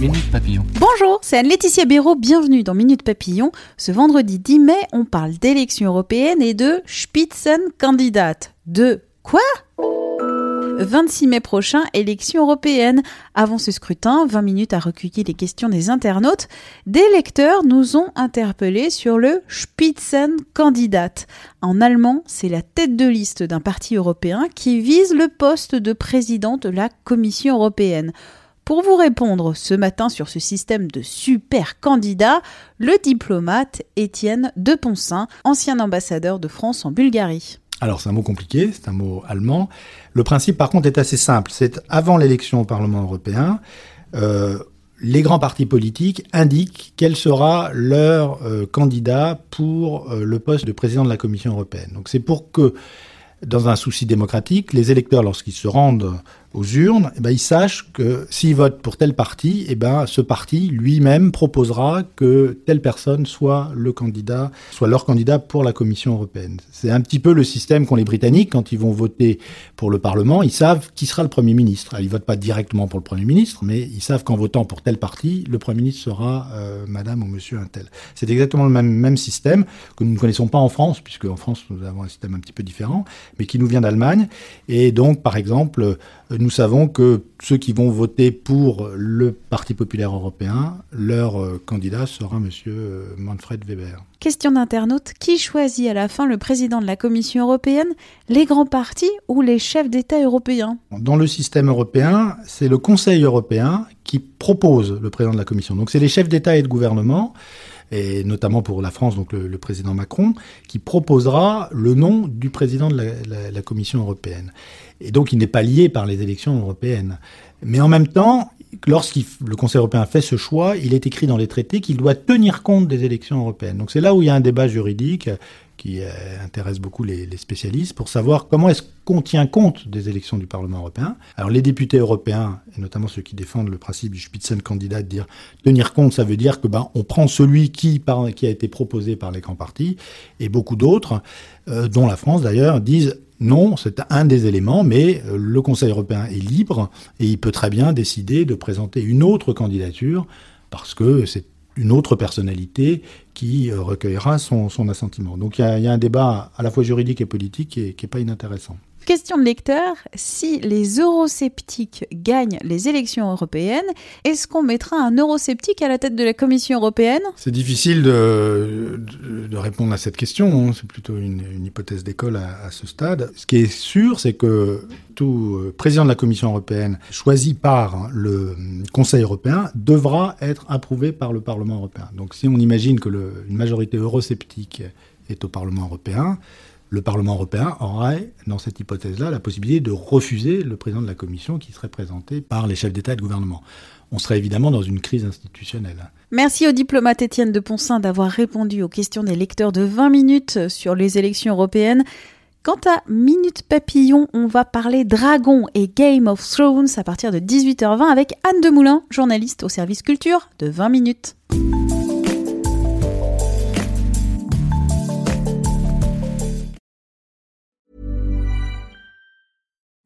Bonjour, c'est Anne-Laetitia Béraud, bienvenue dans Minute Papillon. Ce vendredi 10 mai, on parle d'élections européennes et de Spitzenkandidat. De quoi? 26 mai prochain, élections européennes. Avant ce scrutin, 20 minutes à recueillir les questions des internautes. Des lecteurs nous ont interpellés sur le Spitzenkandidat. En allemand, c'est la tête de liste d'un parti européen qui vise le poste de président de la Commission européenne. Pour vous répondre ce matin sur ce système de super candidats, le diplomate Étienne de Poncin, ancien ambassadeur de France en Bulgarie. Alors c'est un mot compliqué, c'est un mot allemand. Le principe par contre est assez simple. C'est avant l'élection au Parlement européen, euh, les grands partis politiques indiquent quel sera leur euh, candidat pour euh, le poste de président de la Commission européenne. Donc c'est pour que, dans un souci démocratique, les électeurs, lorsqu'ils se rendent aux urnes, eh ben, ils sachent que s'ils votent pour tel parti, eh ben, ce parti lui-même proposera que telle personne soit le candidat, soit leur candidat pour la Commission européenne. C'est un petit peu le système qu'ont les Britanniques quand ils vont voter pour le Parlement. Ils savent qui sera le Premier ministre. Ils votent pas directement pour le Premier ministre, mais ils savent qu'en votant pour tel parti, le Premier ministre sera euh, Madame ou Monsieur un tel. C'est exactement le même système que nous ne connaissons pas en France, puisque en France nous avons un système un petit peu différent, mais qui nous vient d'Allemagne. Et donc, par exemple, nous savons que ceux qui vont voter pour le Parti populaire européen, leur euh, candidat sera M. Euh, Manfred Weber. Question d'internaute, qui choisit à la fin le président de la Commission européenne Les grands partis ou les chefs d'État européens? Dans le système européen, c'est le Conseil européen qui propose le président de la Commission. Donc c'est les chefs d'État et de gouvernement et notamment pour la France, donc le, président Macron, qui proposera le nom du président de la, la Commission européenne. Et donc, il n'est pas lié par les élections européennes. Mais en même temps, lorsque le Conseil européen fait ce choix, il est écrit dans les traités qu'il doit tenir compte des élections européennes. Donc c'est là où il y a un débat juridique qui euh, intéresse beaucoup les, spécialistes pour savoir comment est-ce qu'on tient compte des élections du Parlement européen. Alors les députés européens, et notamment ceux qui défendent le principe du Spitzenkandidat, dire tenir compte, ça veut dire que ben on prend celui qui a été proposé par les grands partis, et beaucoup d'autres, euh, dont la France d'ailleurs, disent non, c'est un des éléments, mais euh, le Conseil européen est libre et il peut très bien décider de présenter une autre candidature parce que c'est une autre personnalité qui euh, recueillera son, assentiment. Donc il y, a, un débat à la fois juridique et politique qui n'est pas inintéressant. Question de lecteur, si les eurosceptiques gagnent les élections européennes, est-ce qu'on mettra un eurosceptique à la tête de la Commission européenne? C'est difficile de, répondre à cette question, hein. c'est plutôt une, hypothèse d'école à, ce stade. Ce qui est sûr, c'est que tout euh, président de la Commission européenne choisi par le Conseil européen devra être approuvé par le Parlement européen. Donc si on imagine que une majorité eurosceptique est au Parlement européen, le Parlement européen aurait, dans cette hypothèse-là, la possibilité de refuser le président de la Commission qui serait présenté par les chefs d'État et de gouvernement. On serait évidemment dans une crise institutionnelle. Merci au diplomate Étienne de Poncin d'avoir répondu aux questions des lecteurs de 20 minutes sur les élections européennes. Quant à Minute Papillon, on va parler Dragon et Game of Thrones à partir de 18h20 avec Anne Demoulin, journaliste au service culture de 20 minutes.